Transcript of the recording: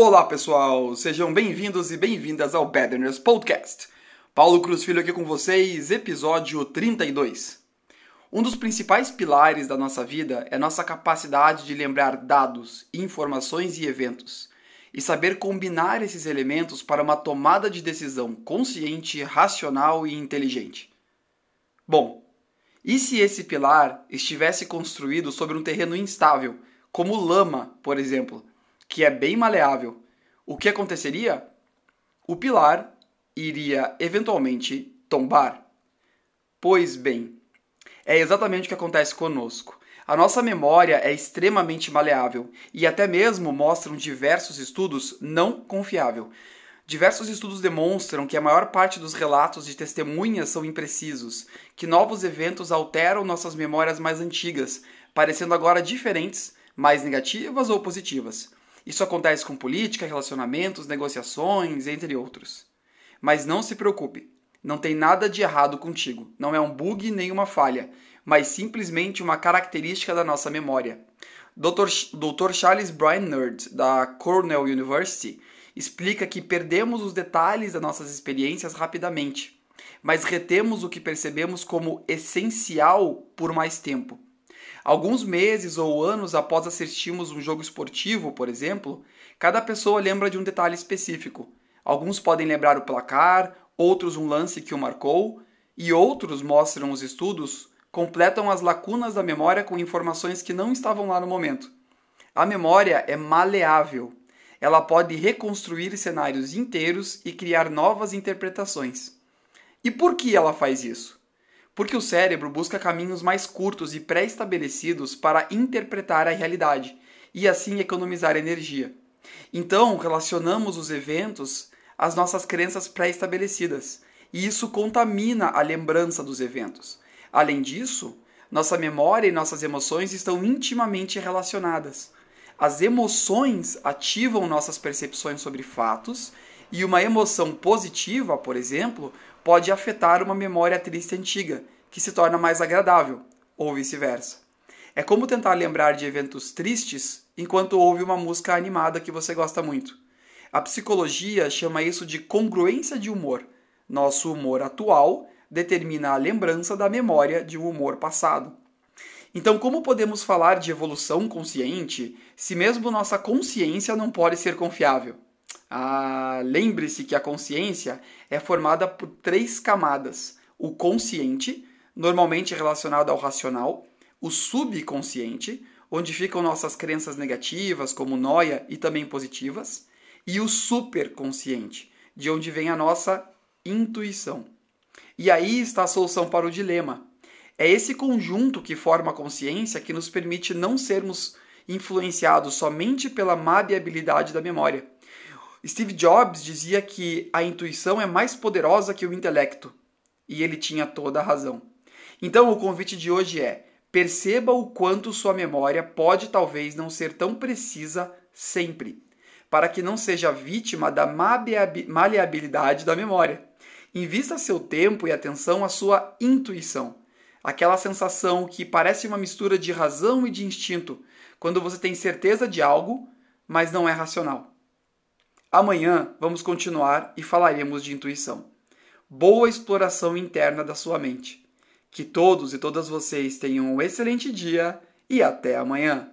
Olá pessoal, sejam bem-vindos e bem-vindas ao Badness Podcast. Paulo Cruz Filho aqui com vocês, episódio 32. Um dos principais pilares da nossa vida é nossa capacidade de lembrar dados, informações e eventos, e saber combinar esses elementos para uma tomada de decisão consciente, racional e inteligente. Bom, e se esse pilar estivesse construído sobre um terreno instável, como lama, por exemplo? Que é bem maleável, o que aconteceria? O pilar iria eventualmente tombar. Pois bem, é exatamente o que acontece conosco. A nossa memória é extremamente maleável e até mesmo mostram diversos estudos não confiável. Diversos estudos demonstram que a maior parte dos relatos de testemunhas são imprecisos, que novos eventos alteram nossas memórias mais antigas, parecendo agora diferentes, mais negativas ou positivas. Isso acontece com política, relacionamentos, negociações, entre outros. Mas não se preocupe, não tem nada de errado contigo. Não é um bug nem uma falha, mas simplesmente uma característica da nossa memória. Dr. Dr. Charles Brian Nerd, da Cornell University, explica que perdemos os detalhes das nossas experiências rapidamente, mas retemos o que percebemos como essencial por mais tempo. Alguns meses ou anos após assistirmos um jogo esportivo, por exemplo, cada pessoa lembra de um detalhe específico. Alguns podem lembrar o placar, outros um lance que o marcou, e outros, mostram os estudos, completam as lacunas da memória com informações que não estavam lá no momento. A memória é maleável. Ela pode reconstruir cenários inteiros e criar novas interpretações. E por que ela faz isso? Porque o cérebro busca caminhos mais curtos e pré-estabelecidos para interpretar a realidade e assim economizar energia. Então, relacionamos os eventos às nossas crenças pré-estabelecidas, e isso contamina a lembrança dos eventos. Além disso, nossa memória e nossas emoções estão intimamente relacionadas. As emoções ativam nossas percepções sobre fatos, e uma emoção positiva, por exemplo, pode afetar uma memória triste antiga, que se torna mais agradável, ou vice-versa. É como tentar lembrar de eventos tristes enquanto ouve uma música animada que você gosta muito. A psicologia chama isso de congruência de humor. Nosso humor atual determina a lembrança da memória de um humor passado. Então, como podemos falar de evolução consciente se mesmo nossa consciência não pode ser confiável? Ah, lembre-se que a consciência é formada por três camadas: o consciente, normalmente relacionado ao racional, o subconsciente, onde ficam nossas crenças negativas, como noia, e também positivas, e o superconsciente, de onde vem a nossa intuição. E aí está a solução para o dilema. É esse conjunto que forma a consciência que nos permite não sermos influenciados somente pela maleabilidade da memória Steve Jobs dizia que a intuição é mais poderosa que o intelecto, e ele tinha toda a razão. Então, o convite de hoje é: perceba o quanto sua memória pode talvez não ser tão precisa sempre, para que não seja vítima da maleabilidade da memória. Invista seu tempo e atenção à sua intuição, aquela sensação que parece uma mistura de razão e de instinto, quando você tem certeza de algo, mas não é racional. Amanhã vamos continuar e falaremos de intuição. Boa exploração interna da sua mente. Que todos e todas vocês tenham um excelente dia e até amanhã!